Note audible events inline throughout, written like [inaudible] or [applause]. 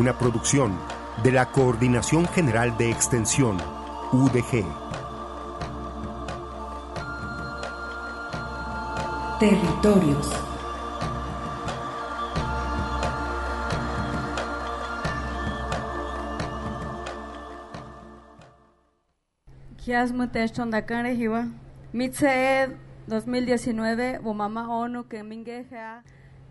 Una producción de la Coordinación General de Extensión, UDG. Territorios. Kiasmute Chondakare Hiwa. Mitse 2019, Bomama ONU que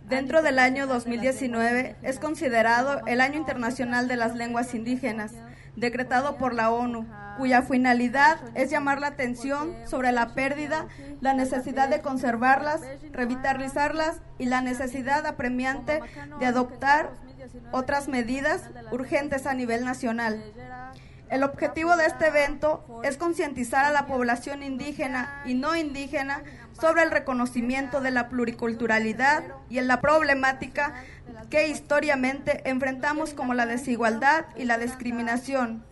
Dentro del año 2019 es considerado el Año Internacional de las Lenguas Indígenas, decretado por la ONU, cuya finalidad es llamar la atención sobre la pérdida, la necesidad de conservarlas, revitalizarlas y la necesidad apremiante de adoptar otras medidas urgentes a nivel nacional. El objetivo de este evento es concientizar a la población indígena y no indígena sobre el reconocimiento de la pluriculturalidad y en la problemática que históricamente enfrentamos como la desigualdad y la discriminación,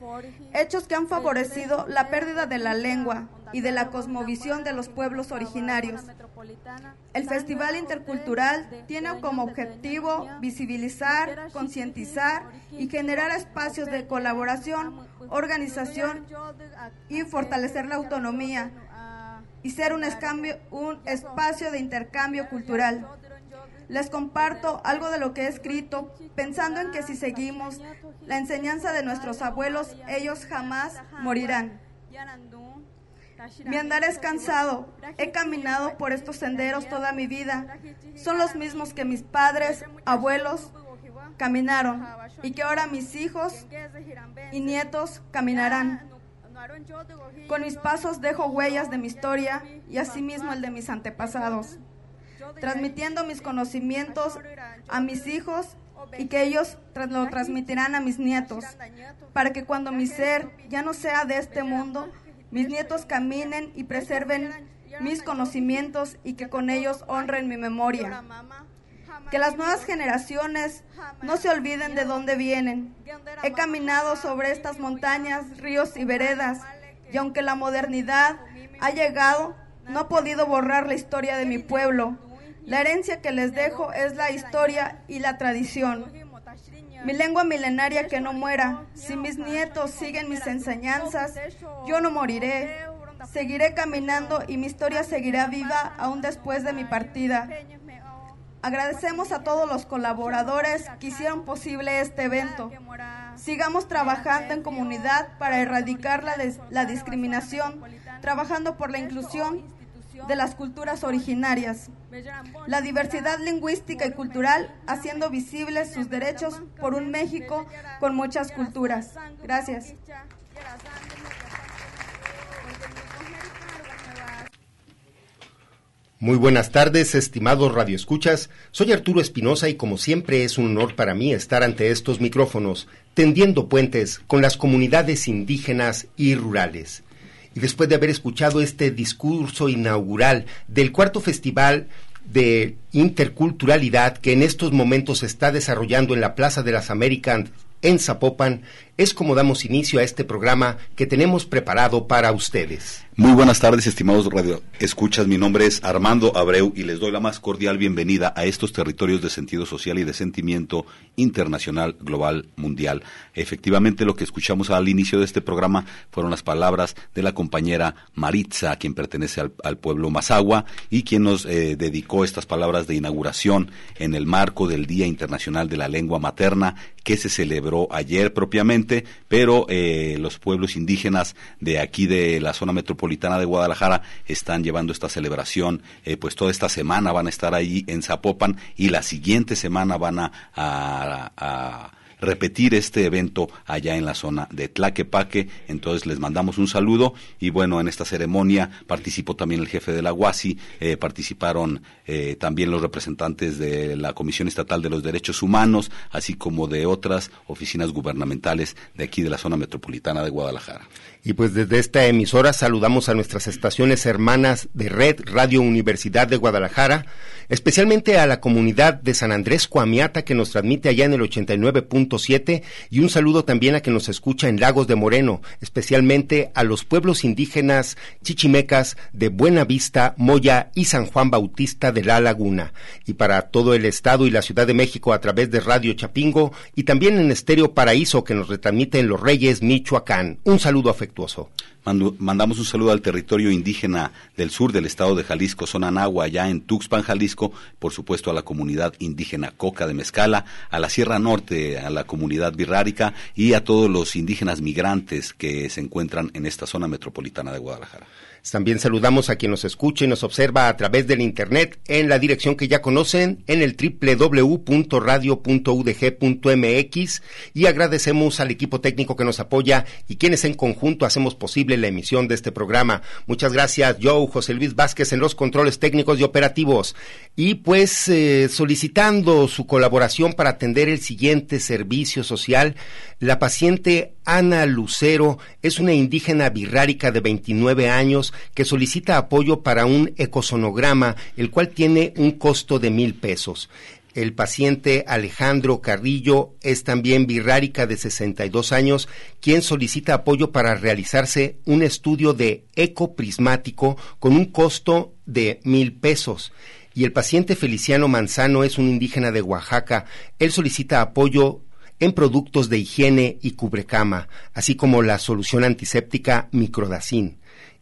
hechos que han favorecido la pérdida de la lengua y de la cosmovisión de los pueblos originarios. El Festival Intercultural tiene como objetivo visibilizar, concientizar y generar espacios de colaboración, organización y fortalecer la autonomía y ser un, un espacio de intercambio cultural. Les comparto algo de lo que he escrito, pensando en que si seguimos la enseñanza de nuestros abuelos, ellos jamás morirán. Mi andar es cansado. He caminado por estos senderos toda mi vida. Son los mismos que mis padres, abuelos caminaron y que ahora mis hijos y nietos caminarán. Con mis pasos dejo huellas de mi historia y asimismo el de mis antepasados, transmitiendo mis conocimientos a mis hijos y que ellos lo transmitirán a mis nietos, para que cuando mi ser ya no sea de este mundo, mis nietos caminen y preserven mis conocimientos y que con ellos honren mi memoria. Que las nuevas generaciones no se olviden de dónde vienen. He caminado sobre estas montañas, ríos y veredas, y aunque la modernidad ha llegado, no ha podido borrar la historia de mi pueblo. La herencia que les dejo es la historia y la tradición. Mi lengua milenaria que no muera. Si mis nietos siguen mis enseñanzas, yo no moriré. Seguiré caminando y mi historia seguirá viva aún después de mi partida. Agradecemos a todos los colaboradores que hicieron posible este evento. Sigamos trabajando en comunidad para erradicar la, la discriminación, trabajando por la inclusión de las culturas originarias, la diversidad lingüística y cultural, haciendo visibles sus derechos por un México con muchas culturas. Gracias. Muy buenas tardes, estimados radioescuchas. Soy Arturo Espinosa y como siempre es un honor para mí estar ante estos micrófonos, tendiendo puentes con las comunidades indígenas y rurales. Y después de haber escuchado este discurso inaugural del cuarto festival de interculturalidad que en estos momentos se está desarrollando en la Plaza de las Américas en Zapopan, es como damos inicio a este programa que tenemos preparado para ustedes. Muy buenas tardes, estimados radio escuchas. Mi nombre es Armando Abreu y les doy la más cordial bienvenida a estos territorios de sentido social y de sentimiento internacional, global, mundial. Efectivamente, lo que escuchamos al inicio de este programa fueron las palabras de la compañera Maritza, quien pertenece al, pueblo Mazagua y quien nos eh, dedicó estas palabras de inauguración en el marco del Día Internacional de la Lengua Materna que se celebró ayer propiamente, pero eh, los pueblos indígenas de aquí de la zona metropolitana de Guadalajara están llevando esta celebración, eh, pues toda esta semana van a estar ahí en Zapopan y la siguiente semana van a repetir este evento allá en la zona de Tlaquepaque. Entonces les mandamos un saludo y bueno, en esta ceremonia participó también el jefe de la UASI, eh, participaron eh, también los representantes de la Comisión Estatal de los Derechos Humanos, así como de otras oficinas gubernamentales de aquí de la zona metropolitana de Guadalajara. Y pues desde esta emisora saludamos a nuestras estaciones hermanas de Red Radio Universidad de Guadalajara, especialmente a la comunidad de San Andrés Coamiata que nos transmite allá en el 89.7 y un saludo también a que nos escucha en Lagos de Moreno, especialmente a los pueblos indígenas chichimecas de Buena Vista, Moya y San Juan Bautista de la Laguna. Y para todo el estado y la Ciudad de México a través de Radio Chapingo y también en Estéreo Paraíso que nos retransmite en Los Reyes, Michoacán. Un saludo afectuoso mandamos un saludo al territorio indígena del sur del estado de Jalisco, zona Nahua, allá en Tuxpan, Jalisco, por supuesto a la comunidad indígena Coca de Mezcala, a la Sierra Norte, a la comunidad birrárica y a todos los indígenas migrantes que se encuentran en esta zona metropolitana de Guadalajara. También saludamos a quien nos escucha y nos observa a través del Internet en la dirección que ya conocen, en el www.radio.udg.mx y agradecemos al equipo técnico que nos apoya y quienes en conjunto hacemos posible la emisión de este programa. Muchas gracias, Joe, José Luis Vázquez en los controles técnicos y operativos. Y pues eh, solicitando su colaboración para atender el siguiente servicio social, la paciente Ana Lucero es una indígena birrárica de 29 años que solicita apoyo para un ecosonograma, el cual tiene un costo de mil pesos. El paciente Alejandro Carrillo es también birrárica de 62 años, quien solicita apoyo para realizarse un estudio de ecoprismático con un costo de mil pesos. Y el paciente Feliciano Manzano es un indígena de Oaxaca. Él solicita apoyo en productos de higiene y cubrecama, así como la solución antiséptica Microdacin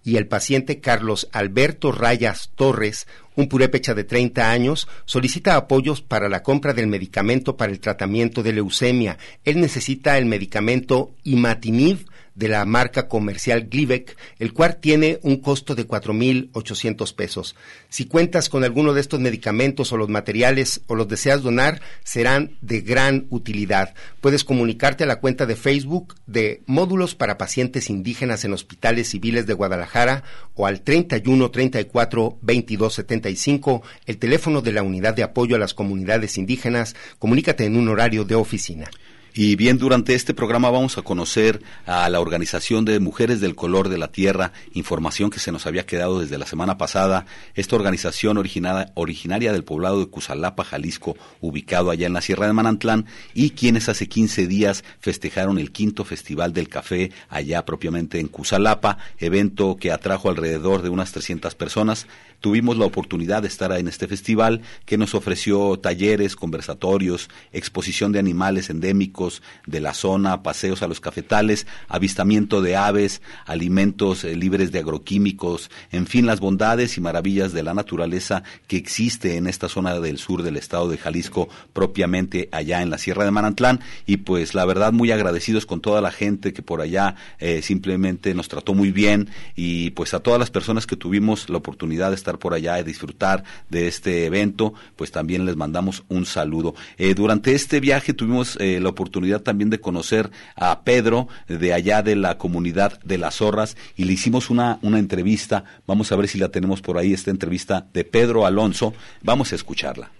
y el paciente Carlos Alberto Rayas Torres, un purépecha de 30 años, solicita apoyos para la compra del medicamento para el tratamiento de leucemia. Él necesita el medicamento Imatinib de la marca comercial Glivec, el cual tiene un costo de 4.800 pesos. Si cuentas con alguno de estos medicamentos o los materiales o los deseas donar, serán de gran utilidad. Puedes comunicarte a la cuenta de Facebook de Módulos para Pacientes Indígenas en Hospitales Civiles de Guadalajara o al 31 34 22 75, el teléfono de la Unidad de Apoyo a las Comunidades Indígenas. Comunícate en un horario de oficina. Y bien, durante este programa vamos a conocer a la Organización de Mujeres del Color de la Tierra, información que se nos había quedado desde la semana pasada. Esta organización originada, originaria del poblado de Cusalapa, Jalisco, ubicado allá en la Sierra de Manantlán, y quienes hace 15 días festejaron el quinto Festival del Café allá propiamente en Cusalapa, evento que atrajo alrededor de unas 300 personas tuvimos la oportunidad de estar en este festival que nos ofreció talleres, conversatorios, exposición de animales endémicos de la zona, paseos a los cafetales, avistamiento de aves, alimentos eh, libres de agroquímicos, en fin, las bondades y maravillas de la naturaleza que existe en esta zona del sur del estado de Jalisco, propiamente allá en la Sierra de Manantlán. Y pues la verdad muy agradecidos con toda la gente que por allá eh, simplemente nos trató muy bien y pues a todas las personas que tuvimos la oportunidad de estar por allá y disfrutar de este evento, pues también les mandamos un saludo. Eh, durante este viaje tuvimos eh, la oportunidad también de conocer a Pedro de allá de la comunidad de las zorras y le hicimos una, una entrevista. Vamos a ver si la tenemos por ahí, esta entrevista de Pedro Alonso. Vamos a escucharla.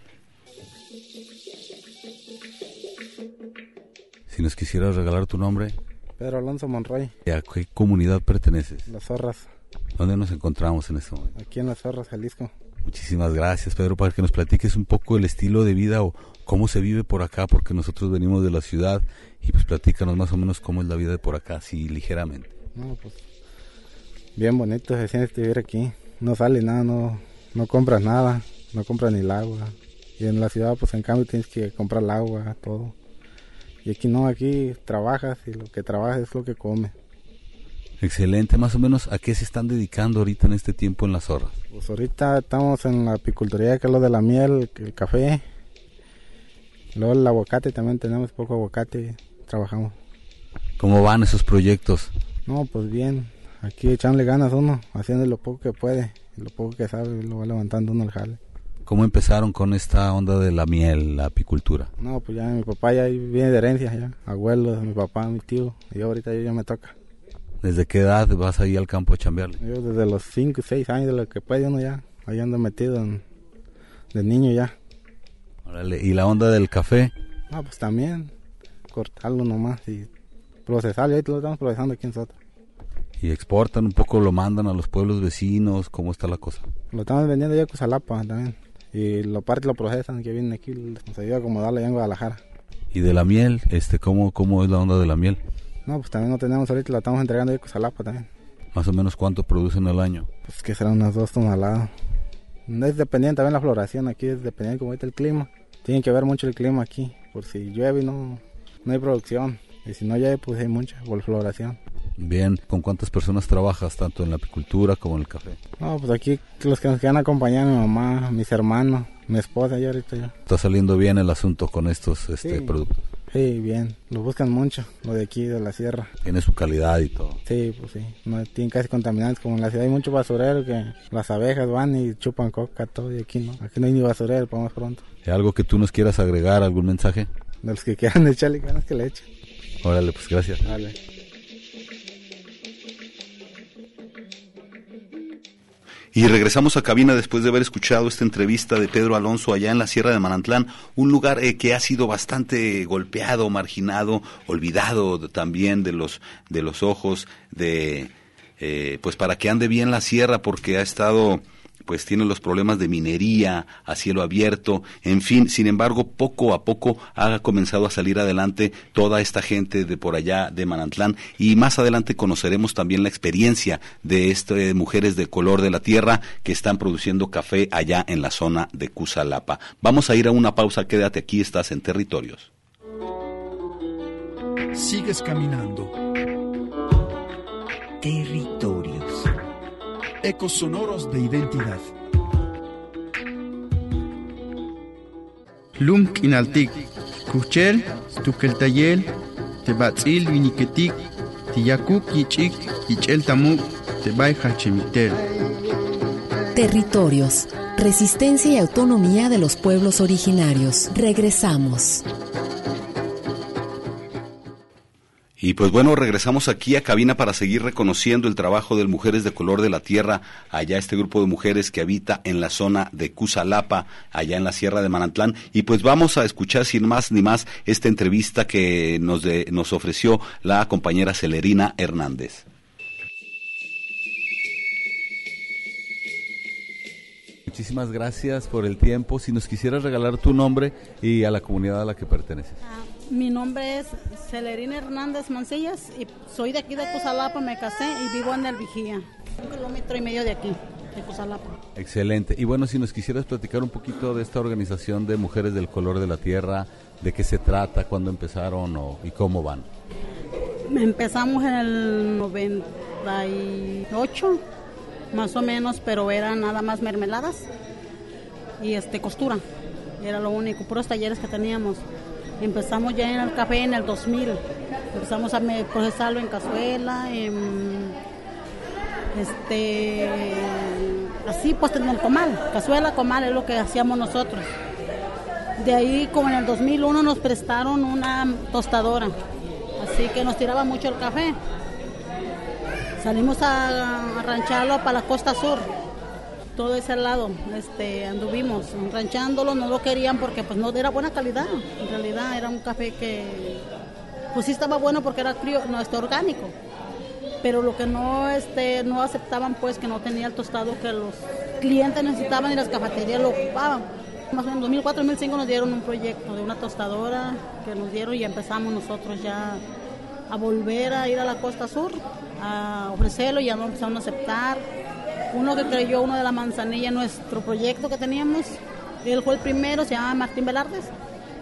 Si nos quisieras regalar tu nombre. Pedro Alonso Monroy. ¿A qué comunidad perteneces? Las Zorras. ¿Dónde nos encontramos en este momento? Aquí en Las Ferras, Jalisco. Muchísimas gracias, Pedro, para que nos platiques un poco el estilo de vida o cómo se vive por acá, porque nosotros venimos de la ciudad y pues platícanos más o menos cómo es la vida de por acá, así ligeramente. No, pues Bien bonito se siente vivir aquí. No sale nada, no, no compras nada, no compras ni el agua. Y en la ciudad, pues en cambio tienes que comprar el agua, todo. Y aquí no, aquí trabajas y lo que trabajas es lo que comes. Excelente, más o menos, ¿a qué se están dedicando ahorita en este tiempo en las zorras? Pues ahorita estamos en la apicultoría, que es lo de la miel, el café. Luego el aguacate, también tenemos poco aguacate, trabajamos. ¿Cómo van esos proyectos? No, pues bien, aquí echándole ganas uno, haciendo lo poco que puede, lo poco que sabe, lo va levantando uno al jale. ¿Cómo empezaron con esta onda de la miel, la apicultura? No, pues ya mi papá ya viene de herencia, ya, abuelos, mi papá, mi tío, y yo ahorita yo ya me toca. ¿Desde qué edad vas ahí al campo a chambearle? Yo desde los 5, 6 años de lo que puede uno ya, ahí ando metido en- de niño ya. Órale, ¿Y la onda del café? No, pues también, cortarlo nomás y procesarlo, ahí lo estamos procesando aquí en Sota. ¿Y exportan un poco, lo mandan a los pueblos vecinos? ¿Cómo está la cosa? Lo estamos vendiendo ya a Cusalapa también. Y lo parte lo procesan, que vienen aquí, nos ayuda a acomodarlo allá en Guadalajara. ¿Y de la miel? este ¿Cómo, cómo es la onda de la miel? No, pues también no tenemos ahorita, lo estamos entregando ya a Cusalapa también. Más o menos cuánto producen al año. Pues que serán unas dos toneladas. Es dependiente también la floración, aquí es dependiente como ahorita el clima. Tiene que ver mucho el clima aquí, por si llueve no, no hay producción. Y si no llueve, pues hay mucha por floración. Bien, ¿con cuántas personas trabajas tanto en la apicultura como en el café? No, pues aquí los que nos quedan acompañar mi mamá, mis hermanos, mi esposa y ahorita yo. ¿Está saliendo bien el asunto con estos este, Sí. productos? Sí, bien, lo buscan mucho, lo de aquí, de la sierra. Tiene su calidad y todo. Sí, pues sí, no tienen casi contaminantes, como en la ciudad hay mucho basurero que las abejas van y chupan coca, todo, y aquí no, aquí no hay ni basurero, para más pronto. ¿Hay ¿Algo que tú nos quieras agregar, algún mensaje? De los que quieran [laughs] echarle ganas que le echen. Órale, pues gracias. Dale. Y regresamos a cabina después de haber escuchado esta entrevista de Pedro Alonso allá en la Sierra de Manantlán, un lugar eh, que ha sido bastante golpeado, marginado, olvidado también de los de los ojos de eh, pues para que ande bien la sierra porque ha estado pues tiene los problemas de minería a cielo abierto, en fin, sin embargo, poco a poco ha comenzado a salir adelante toda esta gente de por allá de Manantlán y más adelante conoceremos también la experiencia de estas mujeres de color de la tierra que están produciendo café allá en la zona de Cusalapa. Vamos a ir a una pausa, quédate aquí, estás en territorios. Sigues caminando. Territorios. Ecos sonoros de identidad. Lum kinaltik, kuchel, tukeltayel, tebatzil viniketik, tiyakuk yichik, yichel tamuk, tebay hachemitel. Territorios. Resistencia y autonomía de los pueblos originarios. Regresamos. Y pues bueno, regresamos aquí a cabina para seguir reconociendo el trabajo de Mujeres de Color de la Tierra, allá este grupo de mujeres que habita en la zona de Cusalapa, allá en la Sierra de Manantlán. Y pues vamos a escuchar sin más ni más esta entrevista que nos, de- nos ofreció la compañera Celerina Hernández. Muchísimas gracias por el tiempo. Si nos quisieras regalar tu nombre y a la comunidad a la que perteneces. Mi nombre es Celerina Hernández Mancillas y soy de aquí de Cusalapa, me casé y vivo en el Vigía, un kilómetro y medio de aquí, de Cusalapa. Excelente. Y bueno, si nos quisieras platicar un poquito de esta organización de Mujeres del Color de la Tierra, de qué se trata, cuándo empezaron o, y cómo van. Empezamos en el 98, más o menos, pero eran nada más mermeladas y este costura, era lo único, puros talleres que teníamos. Empezamos ya en el café en el 2000, empezamos a procesarlo en cazuela, en este así pues en el comal, cazuela, comal es lo que hacíamos nosotros. De ahí como en el 2001 nos prestaron una tostadora, así que nos tiraba mucho el café. Salimos a, a rancharlo para la costa sur, todo ese lado, este, anduvimos ranchándolo, no lo querían porque pues no era buena calidad, en realidad era un café que pues sí estaba bueno porque era crío, no, este, orgánico, pero lo que no, este, no aceptaban pues que no tenía el tostado que los clientes necesitaban y las cafeterías lo ocupaban. Más o menos en 2004-2005 nos dieron un proyecto de una tostadora que nos dieron y empezamos nosotros ya a volver a ir a la costa sur, a ofrecerlo y ya no empezaron a aceptar. Uno que creyó, uno de la manzanilla, nuestro proyecto que teníamos, él fue el primero, se llama Martín Velardes,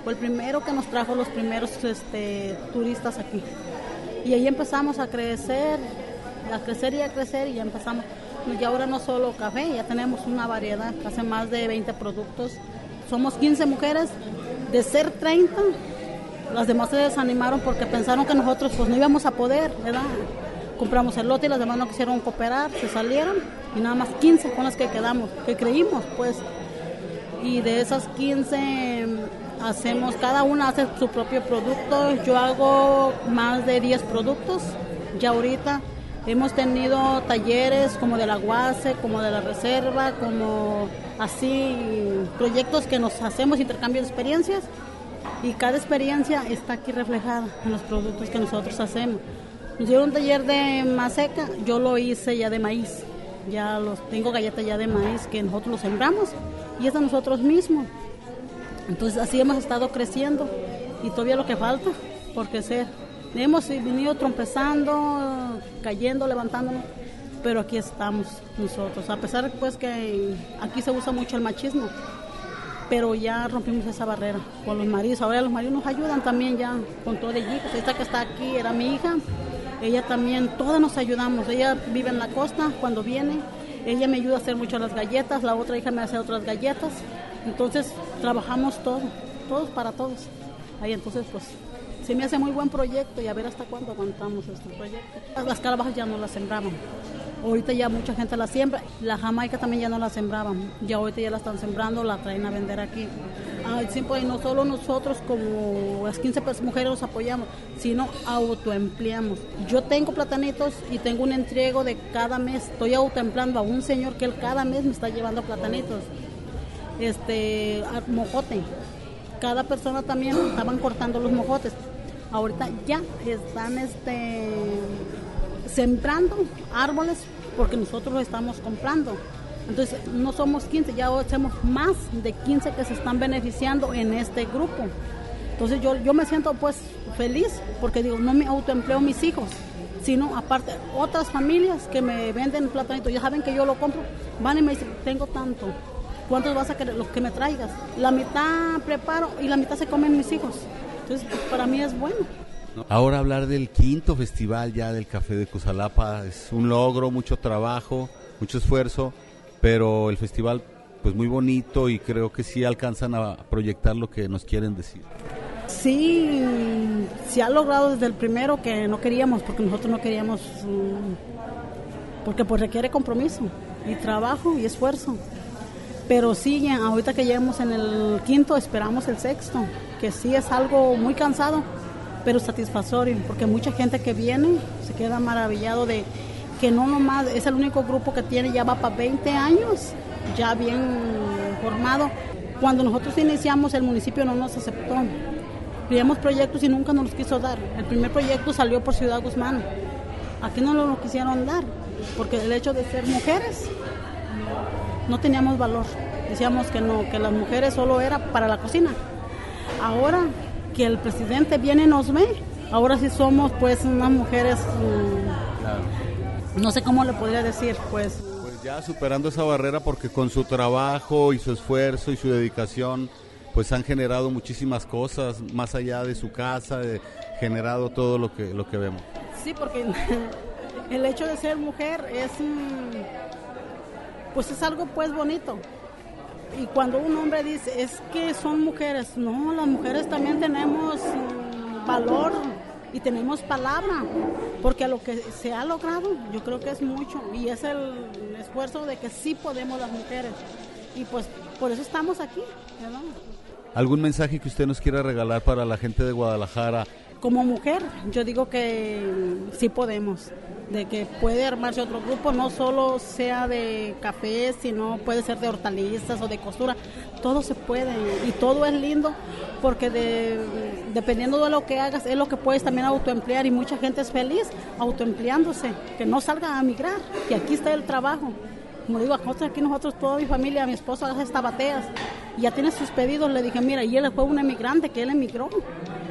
fue el primero que nos trajo los primeros este, turistas aquí. Y ahí empezamos a crecer, a crecer y a crecer y ya empezamos. Y ahora no solo café, ya tenemos una variedad, hace más de 20 productos. Somos 15 mujeres, de ser 30, las demás se desanimaron porque pensaron que nosotros pues no íbamos a poder, ¿verdad? Compramos el lote y las demás no quisieron cooperar, se salieron y nada más 15 con las que quedamos, que creímos pues. Y de esas 15 hacemos, cada una hace su propio producto, yo hago más de 10 productos, ya ahorita hemos tenido talleres como de la UASE, como de la Reserva, como así proyectos que nos hacemos, intercambio de experiencias y cada experiencia está aquí reflejada en los productos que nosotros hacemos. Nos dieron un taller de maseca, yo lo hice ya de maíz, ya los tengo galletas ya de maíz que nosotros los sembramos y es de nosotros mismos. Entonces así hemos estado creciendo y todavía lo que falta por crecer. Hemos venido trompezando, cayendo, levantándonos, pero aquí estamos nosotros. A pesar pues que aquí se usa mucho el machismo, pero ya rompimos esa barrera con los maridos. Ahora los maridos nos ayudan también ya con todo el equipo. Esta que está aquí era mi hija, ella también, todas nos ayudamos. Ella vive en la costa cuando viene, ella me ayuda a hacer mucho las galletas, la otra hija me hace otras galletas. Entonces trabajamos todo, todos para todos. Ahí entonces pues se me hace muy buen proyecto y a ver hasta cuándo aguantamos este proyecto. Las calabajas ya no las sembraban. Ahorita ya mucha gente la siembra. La jamaica también ya no la sembraban. Ya ahorita ya la están sembrando, la traen a vender aquí. Ay, siempre, y no solo nosotros como las 15 mujeres nos apoyamos, sino autoempleamos. Yo tengo platanitos y tengo un entrego de cada mes. Estoy autoempleando a un señor que él cada mes me está llevando platanitos. Este, mojote. Cada persona también estaban cortando los mojotes. Ahorita ya están este sembrando árboles porque nosotros lo estamos comprando. Entonces, no somos 15, ya hacemos más de 15 que se están beneficiando en este grupo. Entonces, yo, yo me siento pues feliz porque digo, no me autoempleo mis hijos, sino aparte otras familias que me venden platanitos, ya saben que yo lo compro, van y me dicen, tengo tanto, ¿cuántos vas a querer? Los que me traigas. La mitad preparo y la mitad se comen mis hijos. Entonces, para mí es bueno. Ahora hablar del quinto festival ya del Café de Cusalapa es un logro, mucho trabajo, mucho esfuerzo, pero el festival pues muy bonito y creo que sí alcanzan a proyectar lo que nos quieren decir. Sí, se ha logrado desde el primero que no queríamos, porque nosotros no queríamos, mm, porque pues requiere compromiso y trabajo y esfuerzo. Pero sí, ahorita que llegamos en el quinto, esperamos el sexto, que sí es algo muy cansado, pero satisfactorio, porque mucha gente que viene se queda maravillado de que no nomás es el único grupo que tiene, ya va para 20 años, ya bien formado. Cuando nosotros iniciamos el municipio no nos aceptó. Pidimos proyectos y nunca nos los quiso dar. El primer proyecto salió por Ciudad Guzmán. Aquí no nos lo quisieron dar, porque el hecho de ser mujeres no teníamos valor. Decíamos que no, que las mujeres solo era para la cocina. Ahora que el presidente viene y nos ve, ahora sí somos pues unas mujeres, mm, no sé cómo le podría decir, pues. Pues ya superando esa barrera porque con su trabajo y su esfuerzo y su dedicación pues han generado muchísimas cosas más allá de su casa, de, generado todo lo que, lo que vemos. Sí, porque [laughs] el hecho de ser mujer es, pues es algo pues bonito, y cuando un hombre dice, es que son mujeres, no, las mujeres también tenemos valor y tenemos palabra, porque lo que se ha logrado yo creo que es mucho y es el esfuerzo de que sí podemos las mujeres y pues por eso estamos aquí. ¿Algún mensaje que usted nos quiera regalar para la gente de Guadalajara como mujer, yo digo que sí podemos, de que puede armarse otro grupo, no solo sea de café, sino puede ser de hortalizas o de costura, todo se puede y todo es lindo porque dependiendo de lo que hagas es lo que puedes también autoemplear y mucha gente es feliz autoempleándose, que no salga a migrar, que aquí está el trabajo. Como digo, aquí nosotros, toda mi familia, mi esposo hace esta bateas, y ya tiene sus pedidos, le dije, mira, y él fue un emigrante que él emigró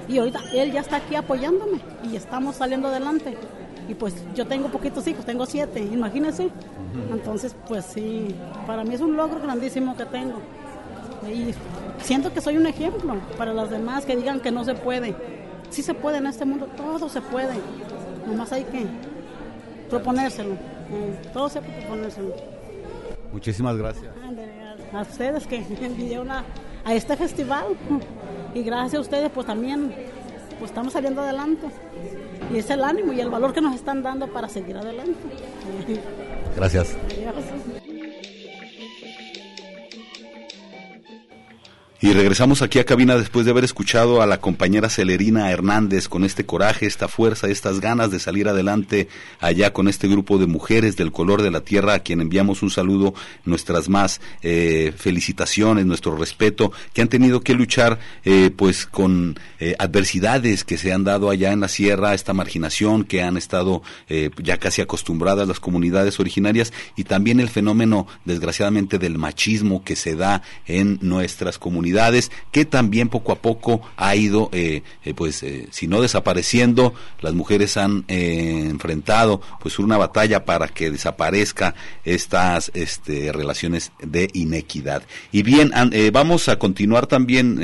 Y ahorita él ya está aquí apoyándome y estamos saliendo adelante. Y pues yo tengo poquitos hijos, tengo siete, imagínense. Entonces, pues sí, para mí es un logro grandísimo que tengo. Y siento que soy un ejemplo para los demás que digan que no se puede. Sí se puede en este mundo, todo se puede. Nomás hay que proponérselo. Eh, todo se puede proponérselo. Muchísimas gracias. A ustedes que [laughs] enviaron a, a este festival. Y gracias a ustedes, pues también pues estamos saliendo adelante. Y es el ánimo y el valor que nos están dando para seguir adelante. Gracias. Y regresamos aquí a cabina después de haber escuchado a la compañera Celerina Hernández con este coraje, esta fuerza, estas ganas de salir adelante allá con este grupo de mujeres del color de la tierra a quien enviamos un saludo, nuestras más eh, felicitaciones, nuestro respeto, que han tenido que luchar eh, pues con eh, adversidades que se han dado allá en la sierra, esta marginación que han estado ya casi acostumbradas las comunidades originarias y también el fenómeno desgraciadamente del machismo que se da en nuestras comunidades que también poco a poco ha ido, eh, eh, pues, eh, si no desapareciendo, las mujeres han enfrentado, pues, una batalla para que desaparezca estas este, relaciones de inequidad. Y bien, vamos a continuar también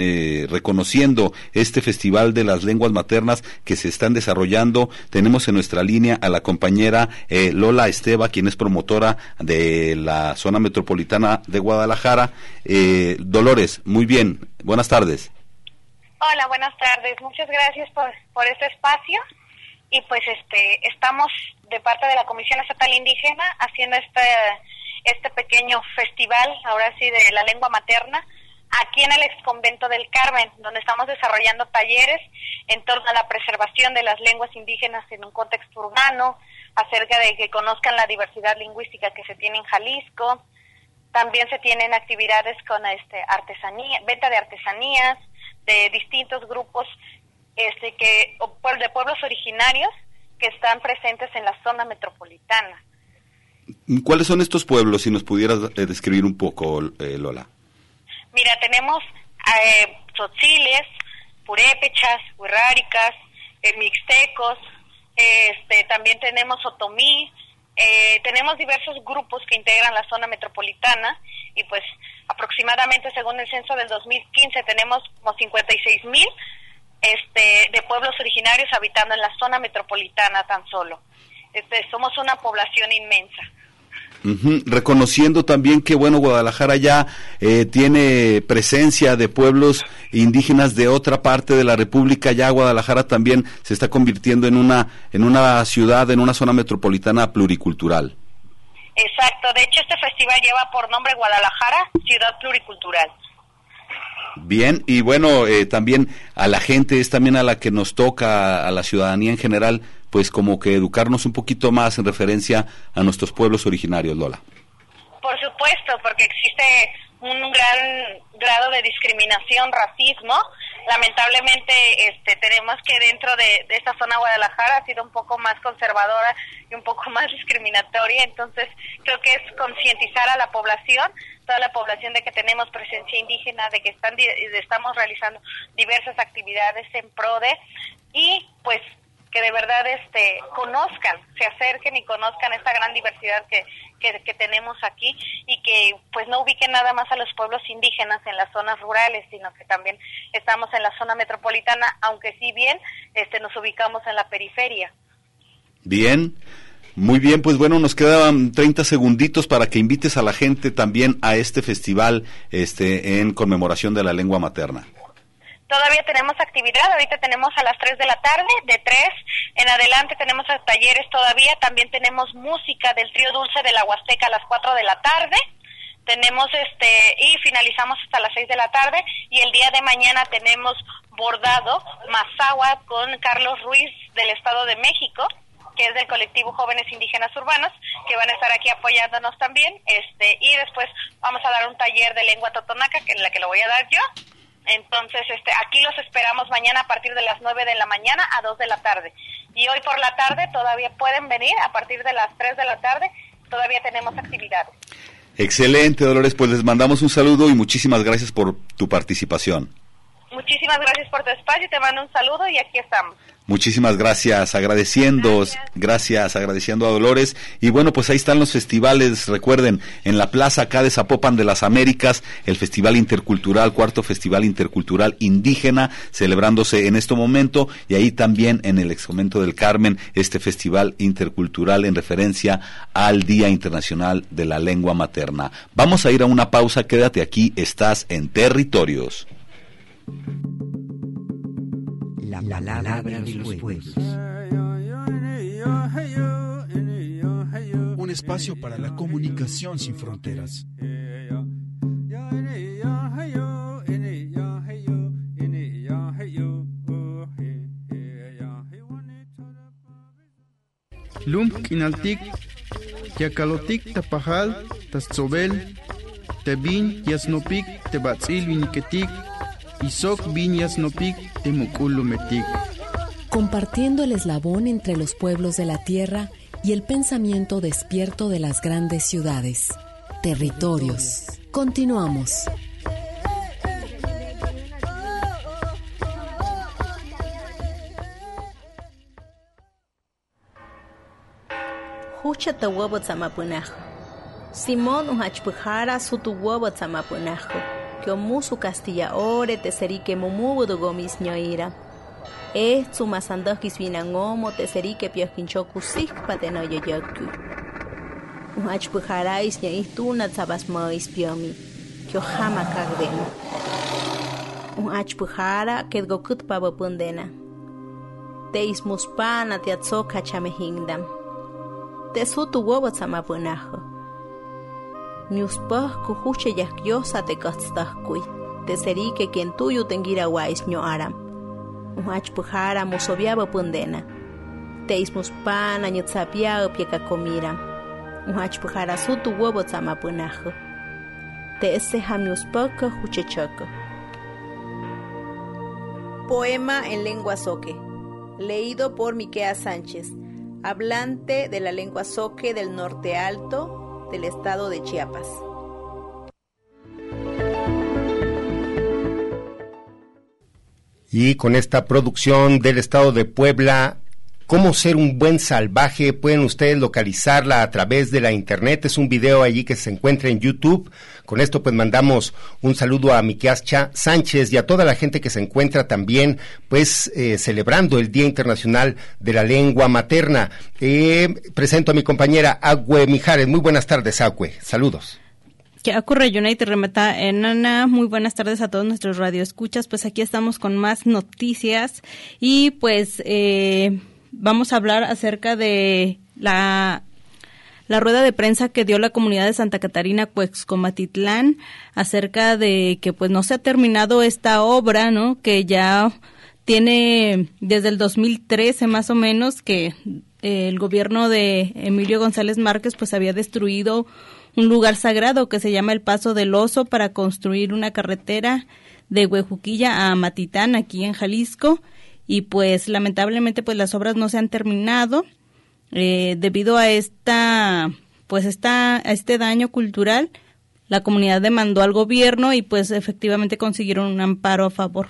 reconociendo este Festival de las Lenguas Maternas que se están desarrollando. Tenemos en nuestra línea a la compañera Lola Esteba, quien es promotora de la zona metropolitana de Guadalajara. Dolores, muy bien buenas tardes. Hola, buenas tardes. Muchas gracias por, por este espacio. Y pues este estamos de parte de la Comisión Estatal Indígena haciendo este, este pequeño festival, ahora sí, de la lengua materna, aquí en el ex convento del Carmen, donde estamos desarrollando talleres en torno a la preservación de las lenguas indígenas en un contexto urbano, acerca de que conozcan la diversidad lingüística que se tiene en Jalisco, también se tienen actividades con este artesanía, venta de artesanías de distintos grupos este que de pueblos originarios que están presentes en la zona metropolitana. ¿Cuáles son estos pueblos, si nos pudieras eh, describir un poco, eh, Lola? Mira, tenemos eh, tzotziles, purépechas, huirráricas, eh, mixtecos, este, también tenemos otomí, eh, tenemos diversos grupos que integran la zona metropolitana y pues aproximadamente según el censo del 2015 tenemos como 56 mil este, de pueblos originarios habitando en la zona metropolitana tan solo. Este, somos una población inmensa. Reconociendo también que, bueno, Guadalajara ya eh, tiene presencia de pueblos indígenas de otra parte de la República, ya Guadalajara también se está convirtiendo en una, en una ciudad, en una zona metropolitana pluricultural. Exacto, de hecho este festival lleva por nombre Guadalajara, Ciudad Pluricultural. Bien, y bueno, eh, también a la gente es también a la que nos toca, a la ciudadanía en general, pues como que educarnos un poquito más en referencia a nuestros pueblos originarios, Lola. Por supuesto, porque existe un gran grado de discriminación, racismo. Lamentablemente este, tenemos que dentro de, de esta zona Guadalajara ha sido un poco más conservadora y un poco [laughs] más discriminatoria, entonces creo que es concientizar a la población, toda la población de que tenemos presencia indígena, de que están, estamos realizando diversas actividades en pro de y pues que de verdad este conozcan, se acerquen y conozcan esta gran diversidad que, que, tenemos aquí y que pues no ubiquen nada más a los pueblos indígenas en las zonas rurales, sino que también estamos en la zona metropolitana, aunque sí bien este nos ubicamos en la periferia. Bien. Muy bien, pues bueno, nos quedaban 30 segunditos para que invites a la gente también a este festival este en conmemoración de la lengua materna. Todavía tenemos actividad, ahorita tenemos a las 3 de la tarde, de 3 en adelante tenemos talleres todavía, también tenemos música del trío dulce de la Huasteca a las 4 de la tarde, tenemos este, y finalizamos hasta las 6 de la tarde, y el día de mañana tenemos bordado Mazagua con Carlos Ruiz del Estado de México, que es del colectivo Jóvenes Indígenas Urbanos, que van a estar aquí apoyándonos también, este, y después vamos a dar un taller de lengua totonaca, que en la que lo voy a dar yo, entonces, este, aquí los esperamos mañana a partir de las 9 de la mañana a 2 de la tarde. Y hoy por la tarde todavía pueden venir a partir de las 3 de la tarde, todavía tenemos actividades. Excelente, Dolores, pues les mandamos un saludo y muchísimas gracias por tu participación. Muchísimas gracias por tu espacio, te mando un saludo y aquí estamos. Muchísimas gracias, agradeciendo, gracias. agradeciendo a Dolores. Y bueno, pues ahí están los festivales, recuerden, en la plaza acá de Zapopan de las Américas, el Festival Intercultural, cuarto Festival Intercultural Indígena, celebrándose en este momento, y ahí también en el Excomento del Carmen, este Festival Intercultural en referencia al Día Internacional de la Lengua Materna. Vamos a ir a una pausa, quédate aquí, estás en territorios. La palabra de los pueblos. Un espacio para la comunicación sin fronteras. Lump kinaltik, yakalotik tapajal, tatzobel, tebin yasnopik, tebatzil viniketik, temukulumetik. Compartiendo el eslabón entre los pueblos de la tierra y el pensamiento despierto de las grandes ciudades. Territorios. Continuamos. Hucha ta huevo tzamapunajo. Simón uhachpujara su tu huevo tzamapunajo. Que musu castilla ore te serique mumubu do gomis ñoira. E su masandokis vinangomo te serique piosquinchoku sikpa te no yoyoku. Uhachpujarais ña ihtuna tzabas mois piomi. Que ojama kagdena. Uhachpujara que gokut pabopundena. Te ismuspana te atzoka chamehindam te sutu huevo tzamapunajo. Ñuspah kujuche yakyosa te kastahkui. Te serike quien tuyo tengira wais ño aram. Uhach pujara musobiaba pundena. Te ismuspana ñutzapiao pieka comira. Uhach pujara sutu huevo tzamapunajo. Te ese hamiuspaka juchechoco. Poema en lengua soque. Leído por Miquea Sánchez hablante de la lengua soque del norte alto del estado de Chiapas. Y con esta producción del estado de Puebla, ¿Cómo ser un buen salvaje? Pueden ustedes localizarla a través de la internet. Es un video allí que se encuentra en YouTube. Con esto pues mandamos un saludo a Miquiascha Sánchez y a toda la gente que se encuentra también pues eh, celebrando el Día Internacional de la Lengua Materna. Eh, presento a mi compañera Agüe Mijares. Muy buenas tardes, Agüe. Saludos. que ocurre United remeta en. Muy buenas tardes a todos nuestros radioescuchas. Pues aquí estamos con más noticias y pues eh, vamos a hablar acerca de la rueda de prensa que dio la comunidad de Santa Catarina Cuexcomatitlán acerca de que pues no se ha terminado esta obra, ¿no? Que ya tiene desde el 2013 más o menos que eh, el gobierno de Emilio González Márquez pues había destruido un lugar sagrado que se llama el Paso del Oso para construir una carretera de Huejuquilla a Matitán aquí en Jalisco y pues lamentablemente pues las obras no se han terminado eh, debido a esta pues esta a este daño cultural la comunidad demandó al gobierno y pues efectivamente consiguieron un amparo a favor.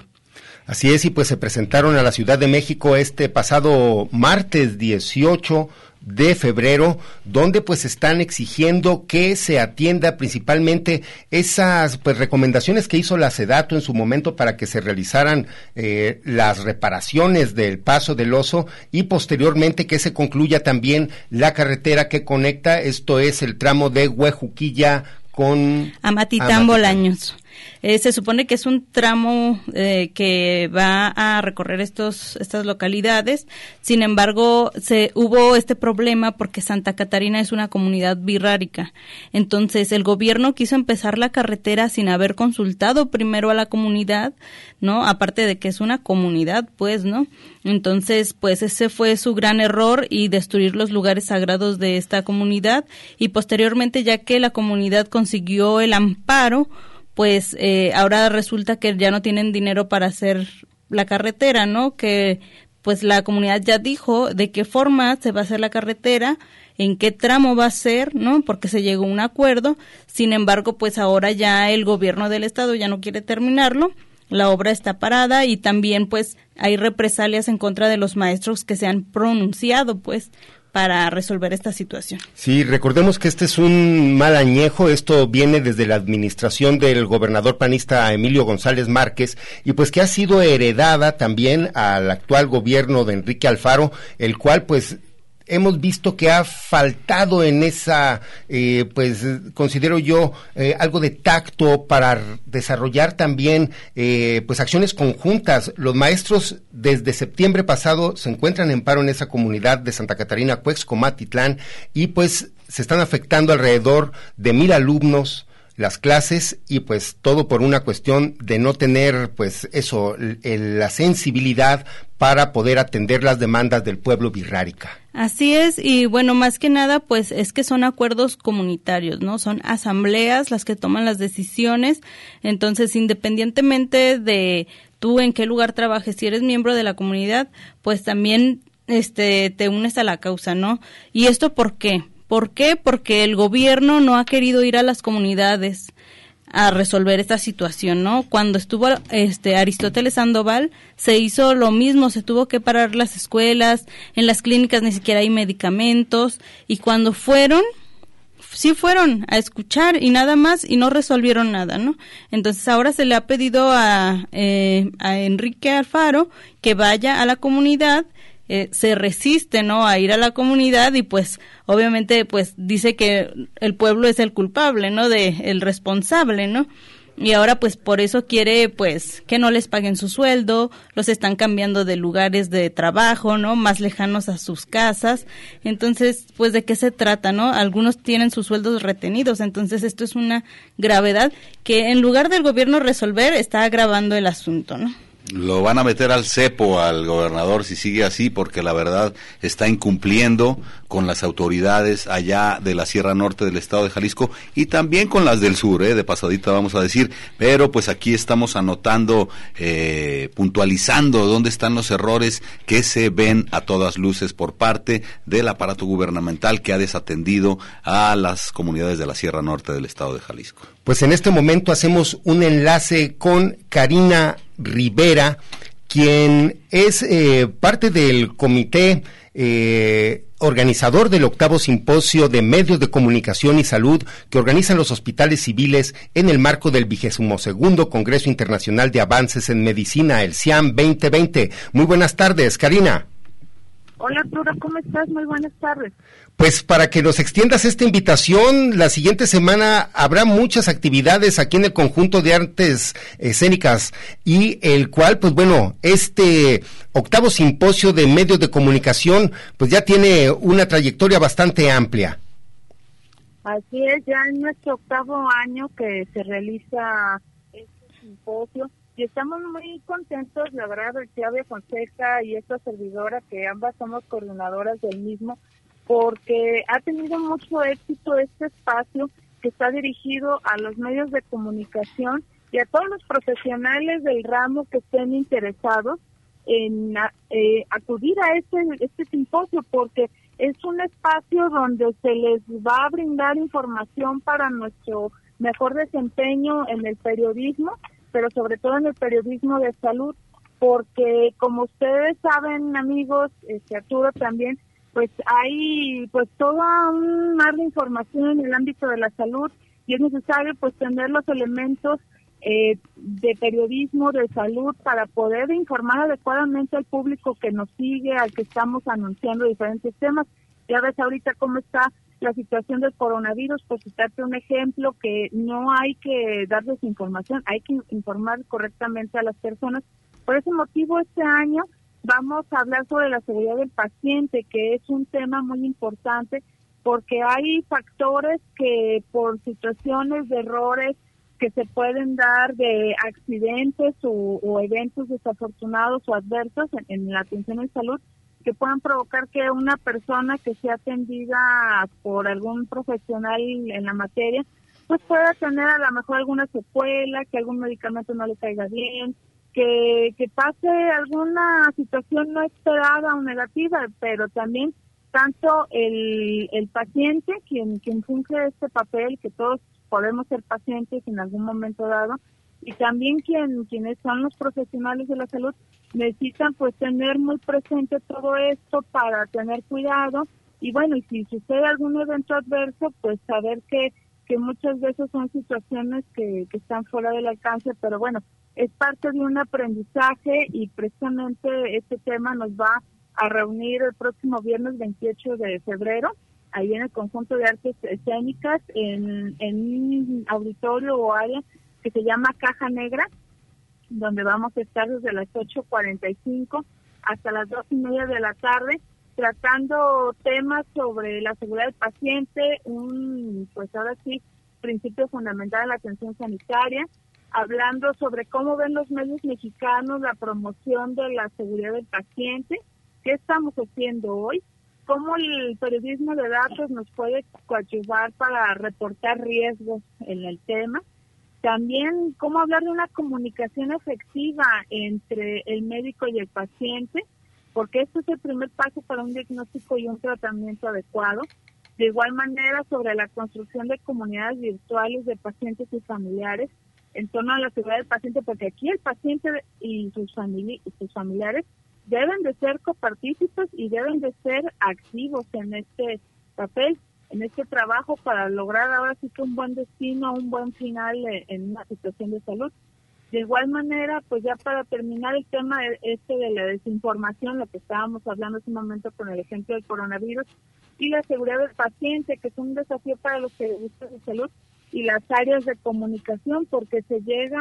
Así es, y pues se presentaron a la Ciudad de México este pasado martes 18 de febrero, donde pues están exigiendo que se atienda principalmente esas pues recomendaciones que hizo la SEDATO en su momento para que se realizaran eh, las reparaciones del paso del oso y posteriormente que se concluya también la carretera que conecta, esto es el tramo de Huejuquilla con Amatitán Bolaños. Eh, se supone que es un tramo eh, que va a recorrer estos estas localidades. Sin embargo, se hubo este problema porque Santa Catarina es una comunidad birrárica. Entonces, el gobierno quiso empezar la carretera sin haber consultado primero a la comunidad, ¿no? Aparte de que es una comunidad, pues, ¿no? Entonces, pues ese fue su gran error y destruir los lugares sagrados de esta comunidad y posteriormente ya que la comunidad consiguió el amparo, pues eh, ahora resulta que ya no tienen dinero para hacer la carretera, ¿no? Que pues la comunidad ya dijo de qué forma se va a hacer la carretera, en qué tramo va a ser, ¿no? Porque se llegó a un acuerdo. Sin embargo, pues ahora ya el gobierno del estado ya no quiere terminarlo la obra está parada y también pues hay represalias en contra de los maestros que se han pronunciado pues para resolver esta situación. Sí, recordemos que este es un mal añejo, esto viene desde la administración del gobernador panista Emilio González Márquez y pues que ha sido heredada también al actual gobierno de Enrique Alfaro, el cual pues hemos visto que ha faltado en esa, eh, pues considero yo, eh, algo de tacto para desarrollar también, eh, pues acciones conjuntas. Los maestros desde septiembre pasado se encuentran en paro en esa comunidad de Santa Catarina, Cuexcomatitlán, y pues se están afectando alrededor de mil alumnos las clases y pues todo por una cuestión de no tener pues eso, la sensibilidad para poder atender las demandas del pueblo birrárica. Así es, y bueno, más que nada, pues es que son acuerdos comunitarios, ¿no? Son asambleas las que toman las decisiones, entonces independientemente de tú en qué lugar trabajes, si eres miembro de la comunidad, pues también este te unes a la causa, ¿no? ¿Y esto por qué? ¿Por qué? Porque el gobierno no ha querido ir a las comunidades a resolver esta situación, ¿no? Cuando estuvo este Aristóteles Sandoval se hizo lo mismo, se tuvo que parar las escuelas, en las clínicas ni siquiera hay medicamentos y cuando fueron sí fueron a escuchar y nada más y no resolvieron nada, ¿no? Entonces ahora se le ha pedido a, eh, a Enrique Alfaro que vaya a la comunidad eh, se resiste no a ir a la comunidad y pues obviamente pues dice que el pueblo es el culpable no de el responsable no y ahora pues por eso quiere pues que no les paguen su sueldo, los están cambiando de lugares de trabajo, ¿no? Más lejanos a sus casas. Entonces, pues de qué se trata, ¿no? Algunos tienen sus sueldos retenidos, entonces esto es una gravedad que en lugar del gobierno resolver está agravando el asunto, ¿no? Lo van a meter al cepo al gobernador si sigue así, porque la verdad está incumpliendo con las autoridades allá de la Sierra Norte del estado de Jalisco y también con las del sur, ¿eh? de pasadita vamos a decir, pero pues aquí estamos anotando, eh, puntualizando dónde están los errores que se ven a todas luces por parte del aparato gubernamental que ha desatendido a las comunidades de la Sierra Norte del estado de Jalisco. Pues en este momento hacemos un enlace con Karina Rivera, quien es eh, parte del comité eh, organizador del octavo simposio de medios de comunicación y salud que organizan los hospitales civiles en el marco del vigésimo segundo Congreso Internacional de Avances en Medicina, el CIAM 2020. Muy buenas tardes, Karina. Hola Arturo, ¿cómo estás? Muy buenas tardes. Pues para que nos extiendas esta invitación, la siguiente semana habrá muchas actividades aquí en el conjunto de artes escénicas y el cual, pues bueno, este octavo simposio de medios de comunicación, pues ya tiene una trayectoria bastante amplia. Así es, ya en nuestro octavo año que se realiza este simposio y estamos muy contentos, la verdad, Claudia Fonseca y esta servidora, que ambas somos coordinadoras del mismo, porque ha tenido mucho éxito este espacio que está dirigido a los medios de comunicación y a todos los profesionales del ramo que estén interesados en eh, acudir a este, este simposio porque es un espacio donde se les va a brindar información para nuestro mejor desempeño en el periodismo, pero sobre todo en el periodismo de salud, porque como ustedes saben, amigos, este Arturo también, pues hay pues toda un mar de información en el ámbito de la salud y es necesario pues tener los elementos eh, de periodismo de salud para poder informar adecuadamente al público que nos sigue, al que estamos anunciando diferentes temas. Ya ves ahorita cómo está la situación del coronavirus, por citarte un ejemplo, que no hay que dar desinformación, hay que informar correctamente a las personas. Por ese motivo, este año vamos a hablar sobre la seguridad del paciente, que es un tema muy importante porque hay factores que por situaciones de errores que se pueden dar de accidentes o, eventos desafortunados o adversos en, la atención en salud que puedan provocar que una persona que sea atendida por algún profesional en la materia pues pueda tener a lo mejor alguna secuela, que algún medicamento no le caiga bien, que, pase alguna situación no esperada o negativa, pero también tanto el, el paciente, quien, quien funge este papel, que todos podemos ser pacientes en algún momento dado, y también quien, quienes son los profesionales de la salud necesitan pues tener muy presente todo esto para tener cuidado. Y bueno, y si sucede algún evento adverso, pues saber que, que muchas veces son situaciones que, que están fuera del alcance, pero bueno, es parte de un aprendizaje y precisamente este tema nos va a reunir el próximo viernes 28 de febrero, ahí en el conjunto de artes escénicas, en, en un auditorio o área que se llama Caja Negra, donde vamos a estar desde las 8.45 hasta las dos y media de la tarde tratando temas sobre la seguridad del paciente, un, pues ahora sí, principio fundamental de la atención sanitaria, hablando sobre cómo ven los medios mexicanos la promoción de la seguridad del paciente, qué estamos haciendo hoy, cómo el periodismo de datos nos puede coadyuvar para reportar riesgos en el tema, también cómo hablar de una comunicación efectiva entre el médico y el paciente, porque esto es el primer paso para un diagnóstico y un tratamiento adecuado. De igual manera, sobre la construcción de comunidades virtuales de pacientes y familiares en torno a la seguridad del paciente, porque aquí el paciente y sus, y sus familiares deben de ser copartícipes y deben de ser activos en este papel, en este trabajo para lograr ahora sí que un buen destino, un buen final en una situación de salud. De igual manera, pues ya para terminar el tema este de la desinformación, lo que estábamos hablando hace un momento con el ejemplo del coronavirus, y la seguridad del paciente, que es un desafío para los servicios de salud y las áreas de comunicación, porque se llega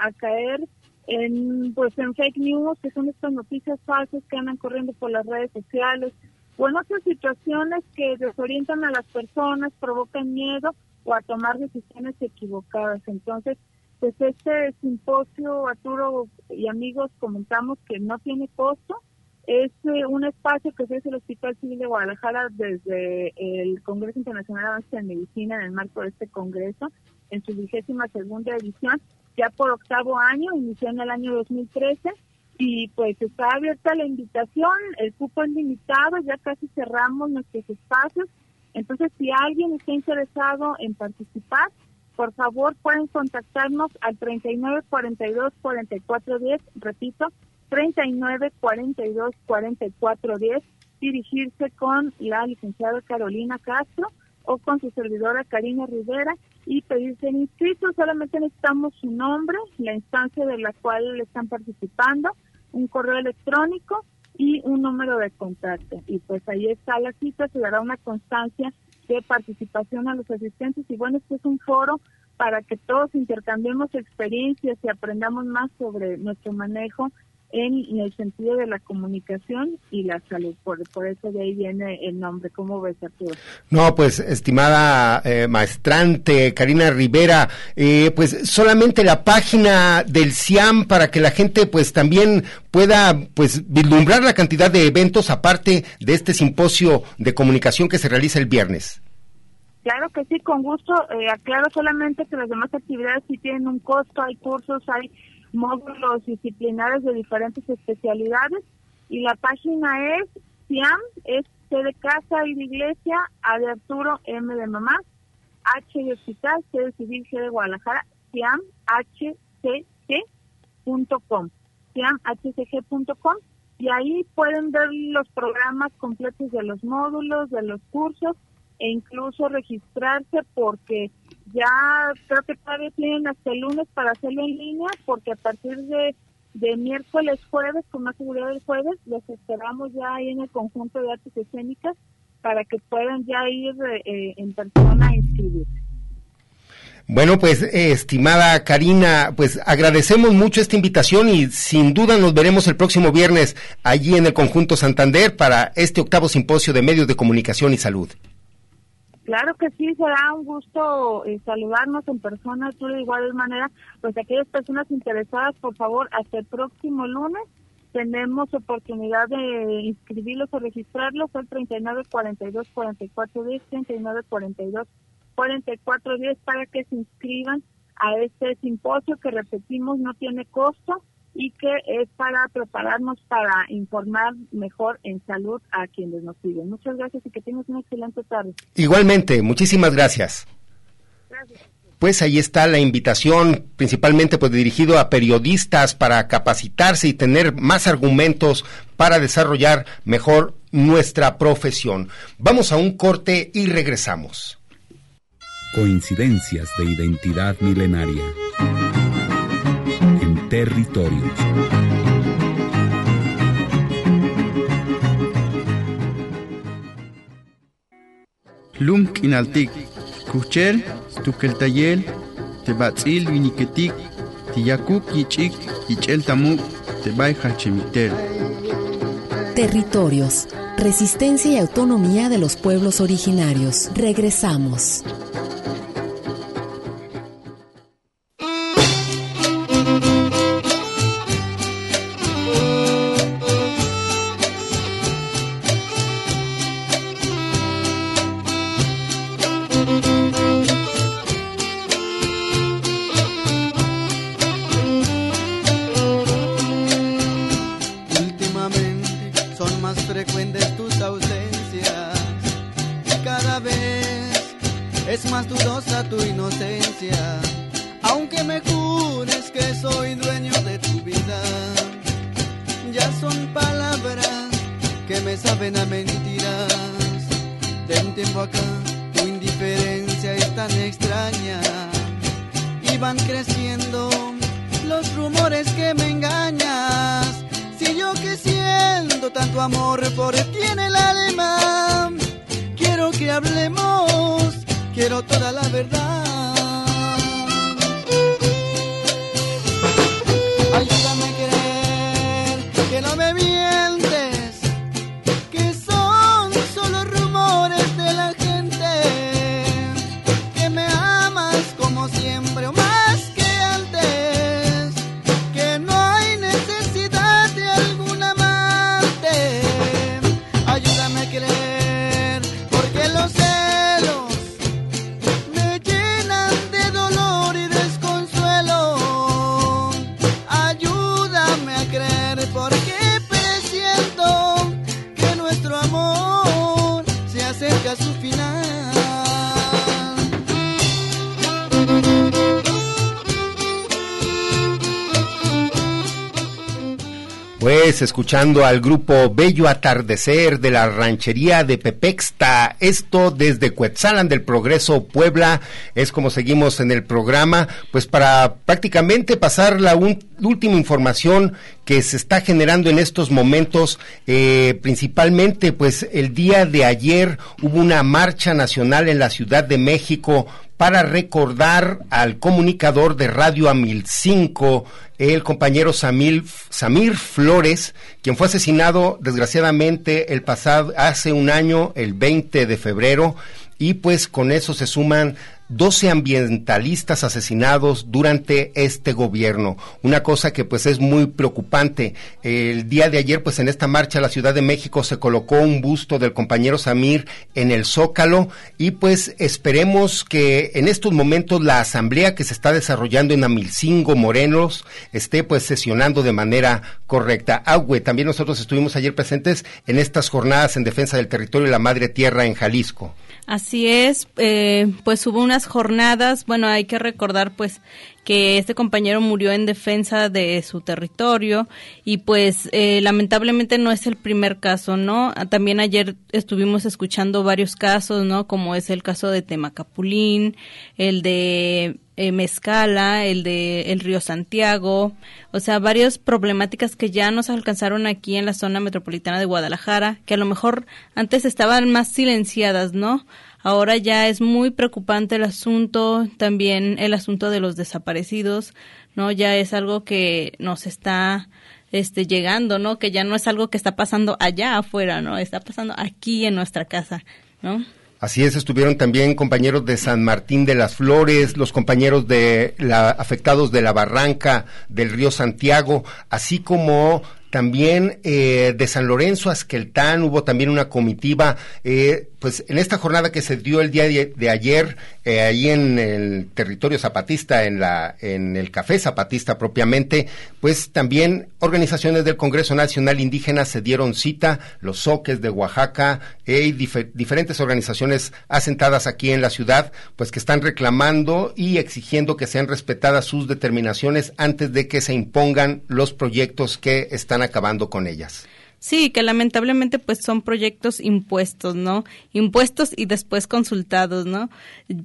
a, caer en pues en fake news, que son estas noticias falsas que andan corriendo por las redes sociales, o en otras situaciones que desorientan a las personas, provocan miedo o a tomar decisiones equivocadas. Entonces, pues este simposio, Arturo y amigos, comentamos que no tiene costo. Es eh, un espacio que ofrece el Hospital Civil de Guadalajara desde el Congreso Internacional de Medicina en el marco de este congreso, en su vigésima segunda edición, ya por octavo año, inició en el año 2013 y pues está abierta la invitación, el cupo es limitado, ya casi cerramos nuestros espacios, entonces si alguien está interesado en participar, por favor pueden contactarnos al 39 42 44 10, repito, 39 42 44 10, dirigirse con la licenciada Carolina Castro o con su servidora Karina Rivera y pedirse el inscrito. Solamente necesitamos su nombre, la instancia de la cual están participando, un correo electrónico y un número de contacto. Y pues ahí está la cita, se dará una constancia de participación a los asistentes. Y bueno, este es un foro para que todos intercambiemos experiencias y aprendamos más sobre nuestro manejo en, el sentido de la comunicación y la salud. Por, por eso de ahí viene el nombre. ¿Cómo ves, Arturo? No, pues, estimada eh, maestrante Karina Rivera, eh, pues solamente la página del CIAM para que la gente pues también pueda pues vislumbrar la cantidad de eventos aparte de este simposio de comunicación que se realiza el viernes. Claro que sí, con gusto. Eh, aclaro solamente que las demás actividades sí tienen un costo, hay cursos, hay módulos disciplinares de diferentes especialidades y la página es CIAM, es C de casa y de iglesia, A de Arturo, M de mamá, H de hospital, C de civil, G de Guadalajara, CIAM, HCG.com, CIAMHCG.com y ahí pueden ver los programas completos de los módulos, de los cursos e incluso registrarse porque ya creo que todavía tienen hasta el lunes para hacerlo en línea porque a partir de, de miércoles, jueves, con más seguridad del jueves, los esperamos ya ahí en el conjunto de artes escénicas para que puedan ya ir eh, en persona a inscribirse. Bueno, pues eh, estimada Karina, pues agradecemos mucho esta invitación y sin duda nos veremos el próximo viernes allí en el conjunto Santander para este octavo simposio de medios de comunicación y salud. Claro que sí, será un gusto eh, saludarnos en persona, tú de igual manera, pues aquellas personas interesadas, por favor, hasta el próximo lunes tenemos oportunidad de inscribirlos o registrarlos al 39 42 44 10, 39 42 44 10 para que se inscriban a este simposio que repetimos no tiene costo y que es para prepararnos para informar mejor en salud a quienes nos siguen. Muchas gracias y que tengas una excelente tarde. Igualmente, muchísimas gracias. Gracias. pues ahí está la invitación, principalmente pues dirigido a periodistas para capacitarse y tener más argumentos para desarrollar mejor nuestra profesión. Vamos a un corte y regresamos. Coincidencias de identidad milenaria en territorios. Lum kinaltik, kuchel, tukeltayel, tebatzil viniketik, tiyakuk yichik, yichel tamuk, tebay hachemitel. Territorios, resistencia y autonomía de los pueblos originarios. Regresamos. Escuchando al grupo Bello Atardecer de la ranchería de Pepexta, esto desde Cuetzalan del Progreso, Puebla, es como seguimos en el programa, pues para prácticamente pasar la última información que se está generando en estos momentos, eh, principalmente pues el día de ayer hubo una marcha nacional en la Ciudad de México para recordar al comunicador de Radio Amil 5, el compañero Samir Flores, quien fue asesinado desgraciadamente el pasado, hace un año, el 20 de febrero, y pues con eso se suman 12 ambientalistas asesinados durante este gobierno. Una cosa que pues es muy preocupante. El día de ayer pues en esta marcha a la Ciudad de México se colocó un busto del compañero Samir en el Zócalo y pues esperemos que en estos momentos la asamblea que se está desarrollando en Amilcingo, Morelos, esté pues sesionando de manera correcta. Agüe, también nosotros estuvimos ayer presentes en estas jornadas en defensa del territorio y la madre tierra en Jalisco. Así es, eh, pues hubo jornadas, bueno, hay que recordar pues que este compañero murió en defensa de su territorio y pues eh, lamentablemente no es el primer caso, ¿no? Ah, También ayer estuvimos escuchando varios casos, ¿no? Como es el caso de Temacapulín, el de eh, Mezcala, el de el río Santiago, o sea, varias problemáticas que ya nos alcanzaron aquí en la zona metropolitana de Guadalajara, que a lo mejor antes estaban más silenciadas, ¿no? Ahora ya es muy preocupante el asunto, también el asunto de los desaparecidos, ¿no? Ya es algo que nos está este llegando, ¿no? Que ya no es algo que está pasando allá afuera, ¿no? Está pasando aquí en nuestra casa, ¿no? Así es, estuvieron también compañeros de San Martín de las Flores, los compañeros de la afectados de la Barranca del río Santiago, así como también eh, de San Lorenzo Asqueltán hubo también una comitiva. Eh, pues en esta jornada que se dio el día de, ayer, eh, ahí en el territorio zapatista, en, la, en el Café Zapatista propiamente, pues también organizaciones del Congreso Nacional Indígena se dieron cita, los soques de Oaxaca eh, y diferentes organizaciones asentadas aquí en la ciudad, pues que están reclamando y exigiendo que sean respetadas sus determinaciones antes de que se impongan los proyectos que están acabando con ellas. Sí, que lamentablemente pues son proyectos impuestos, ¿no? Impuestos y después consultados, ¿no?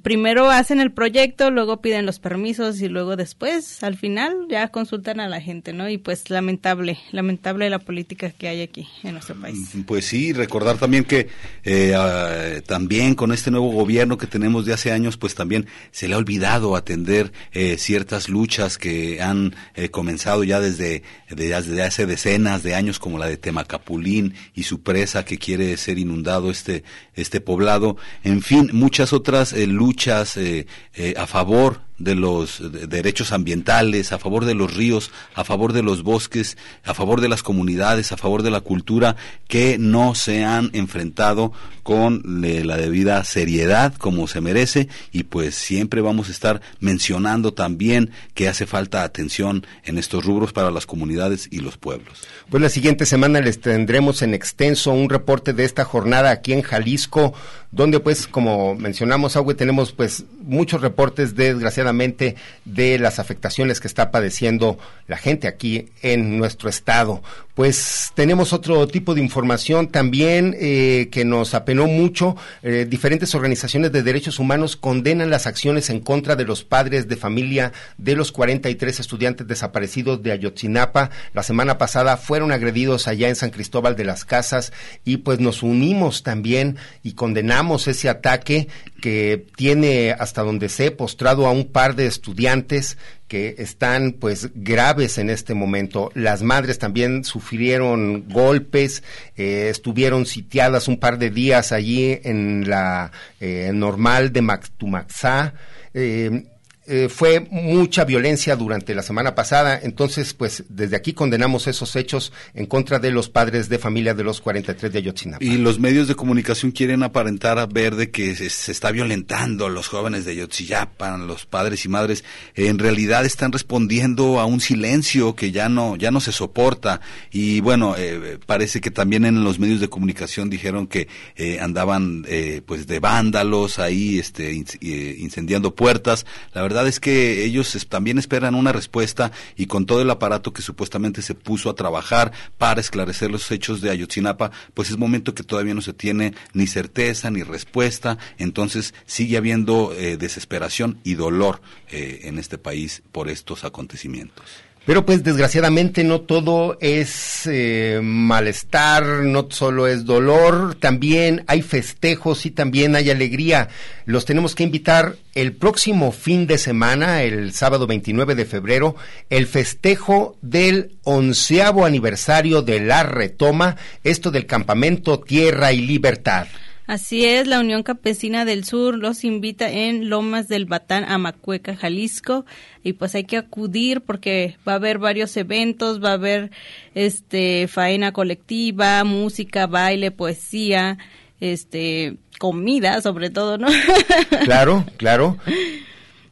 Primero hacen el proyecto, luego piden los permisos y luego después, al final, ya consultan a la gente, ¿no? Y pues lamentable, lamentable la política que hay aquí en nuestro país. Mm, pues sí, recordar también que eh, ah, también con este nuevo gobierno que tenemos de hace años, pues también se le ha olvidado atender eh, ciertas luchas que han eh, comenzado ya desde, desde hace decenas de años, como la de tema Capulín y su presa que quiere ser inundado este, este poblado, en fin, muchas otras eh, luchas eh, eh, a favor de los derechos ambientales, a favor de los ríos, a favor de los bosques, a favor de las comunidades, a favor de la cultura, que no se han enfrentado con la debida seriedad como se merece y pues siempre vamos a estar mencionando también que hace falta atención en estos rubros para las comunidades y los pueblos. Pues la siguiente semana les tendremos en extenso un reporte de esta jornada aquí en Jalisco, donde pues como mencionamos, Agüe, tenemos pues muchos reportes desgraciadamente de las afectaciones que está padeciendo la gente aquí en nuestro estado. Pues tenemos otro tipo de información también eh, que nos apenó mucho. Eh, diferentes organizaciones de derechos humanos condenan las acciones en contra de los padres de familia de los 43 estudiantes desaparecidos de Ayotzinapa. La semana pasada fueron agredidos allá en San Cristóbal de las Casas y pues nos unimos también y condenamos ese ataque que tiene hasta donde sé postrado a un par de estudiantes que están pues graves en este momento. Las madres también sufrieron golpes, eh, estuvieron sitiadas un par de días allí en la eh, normal de Mactumaxá. Eh, eh, fue mucha violencia durante la semana pasada, entonces pues desde aquí condenamos esos hechos en contra de los padres de familia de los 43 de Ayotzinapa. Y los medios de comunicación quieren aparentar a ver de que se, está violentando a los jóvenes de Ayotzinapa, los padres y madres, en realidad están respondiendo a un silencio que ya no ya no se soporta y bueno, eh, parece que también en los medios de comunicación dijeron que eh, andaban pues de vándalos ahí este incendiando puertas. La verdad verdad es que ellos también esperan una respuesta y con todo el aparato que supuestamente se puso a trabajar para esclarecer los hechos de Ayotzinapa, pues es momento que todavía no se tiene ni certeza ni respuesta, entonces sigue habiendo eh, desesperación y dolor eh, en este país por estos acontecimientos. Pero pues desgraciadamente no todo es eh, malestar, no solo es dolor, también hay festejos y también hay alegría. Los tenemos que invitar el próximo fin de semana, el sábado 29 de febrero, el festejo del onceavo aniversario de la retoma, esto del campamento Tierra y Libertad. Así es, la Unión Campesina del Sur los invita en Lomas del Batán, Amacueca, Jalisco, y pues hay que acudir porque va a haber varios eventos, va a haber este faena colectiva, música, baile, poesía, este comida sobre todo, ¿no? [laughs] Claro, claro.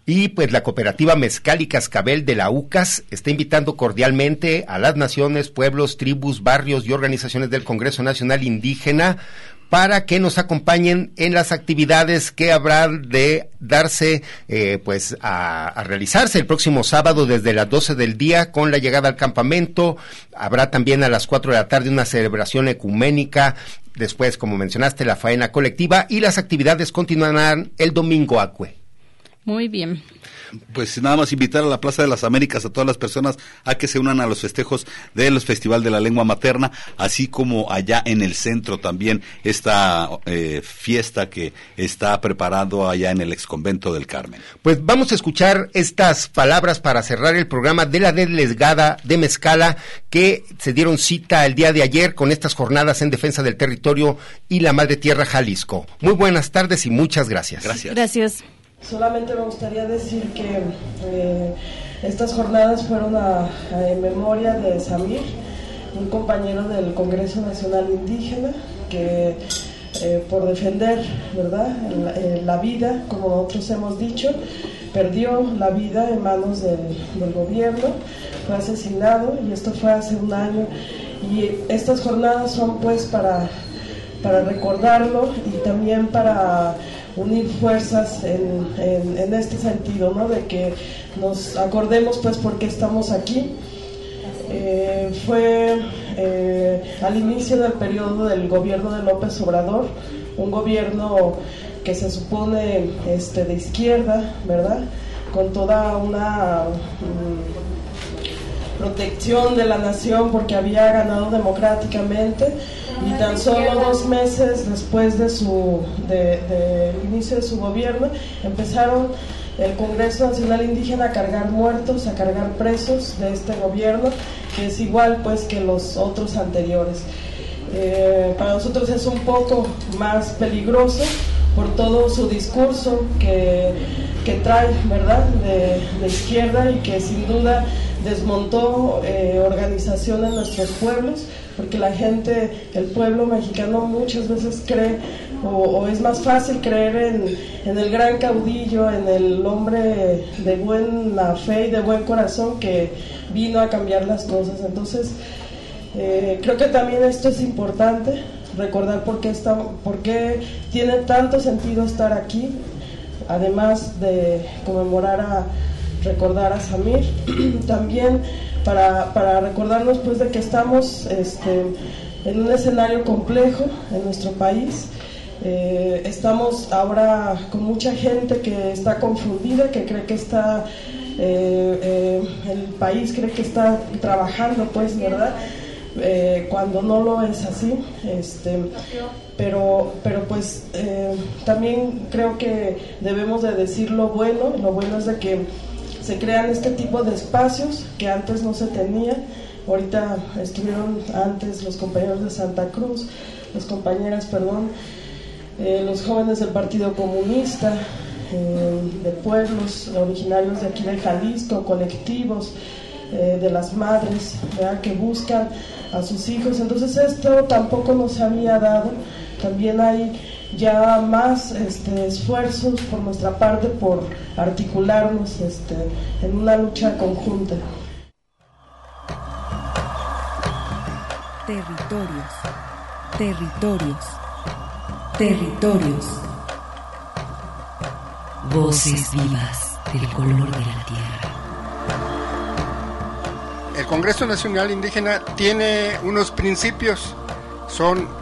Y pues la cooperativa Mezcal y Cascabel de la UCAS está invitando cordialmente a las naciones, pueblos, tribus, barrios y organizaciones del Congreso Nacional Indígena para que nos acompañen en las actividades que habrá de darse, eh, pues, a, realizarse el próximo sábado desde las 12 del día con la llegada al campamento. Habrá también a las 4 de la tarde una celebración ecuménica. Después, como mencionaste, la faena colectiva y las actividades continuarán el domingo acue. Muy bien pues nada más invitar a la Plaza de las Américas a todas las personas a que se unan a los festejos del Festival de la Lengua Materna, así como allá en el centro también esta eh, fiesta que está preparado allá en el exconvento del Carmen. Pues vamos a escuchar estas palabras para cerrar el programa de la delegada de Mezcala que se dieron cita el día de ayer con estas jornadas en defensa del territorio y la madre tierra Jalisco. Muy buenas tardes y muchas gracias. Gracias. Gracias. Solamente me gustaría decir que eh, estas jornadas fueron en memoria de Samir, un compañero del Congreso Nacional Indígena que eh, por defender, ¿verdad? La, vida, como nosotros hemos dicho, perdió la vida en manos del gobierno, fue asesinado y esto fue hace un año. Y estas jornadas son pues para, para recordarlo y también para unir fuerzas en, en, este sentido, ¿no? De que nos acordemos pues por qué estamos aquí. Eh, fue eh, al inicio del periodo del gobierno de López Obrador, un gobierno que se supone este, de izquierda, ¿verdad? Con toda una mm, protección de la nación porque había ganado democráticamente y tan solo dos meses después de su de, inicio de su gobierno empezaron el Congreso Nacional Indígena a cargar muertos, a cargar presos de este gobierno, que es igual pues que los otros anteriores. Eh, para nosotros es un poco más peligroso por todo su discurso que, que trae, ¿verdad?, de, izquierda y que sin duda desmontó eh, organización en nuestros pueblos, porque la gente, el pueblo mexicano muchas veces cree o, es más fácil creer en, el gran caudillo, en el hombre de buena fe y de buen corazón que vino a cambiar las cosas. Entonces, eh, creo que también esto es importante, recordar por qué, está, por qué tiene tanto sentido estar aquí, además de conmemorar a recordar a Samir, [clears throat] también para, para, recordarnos pues de que estamos este, en un escenario complejo en nuestro país. Eh, estamos ahora con mucha gente que está confundida, que cree que está, eh, eh, el país cree que está trabajando, pues, ¿verdad? cuando no lo es así. Este, pero, pero pues también creo que debemos de decir lo bueno, lo bueno es de que se crean este tipo de espacios que antes no se tenía. Ahorita estuvieron antes los compañeros de Santa Cruz, las compañeras, perdón, eh, los jóvenes del Partido Comunista, eh, de pueblos originarios de aquí de Jalisco, colectivos eh, de las madres que buscan a sus hijos. Entonces esto tampoco nos había dado. También hay ya más este, esfuerzos por nuestra parte por articularnos este, en una lucha conjunta. Territorios, territorios, territorios. Voces vivas del color de la tierra. El Congreso Nacional Indígena tiene unos principios, son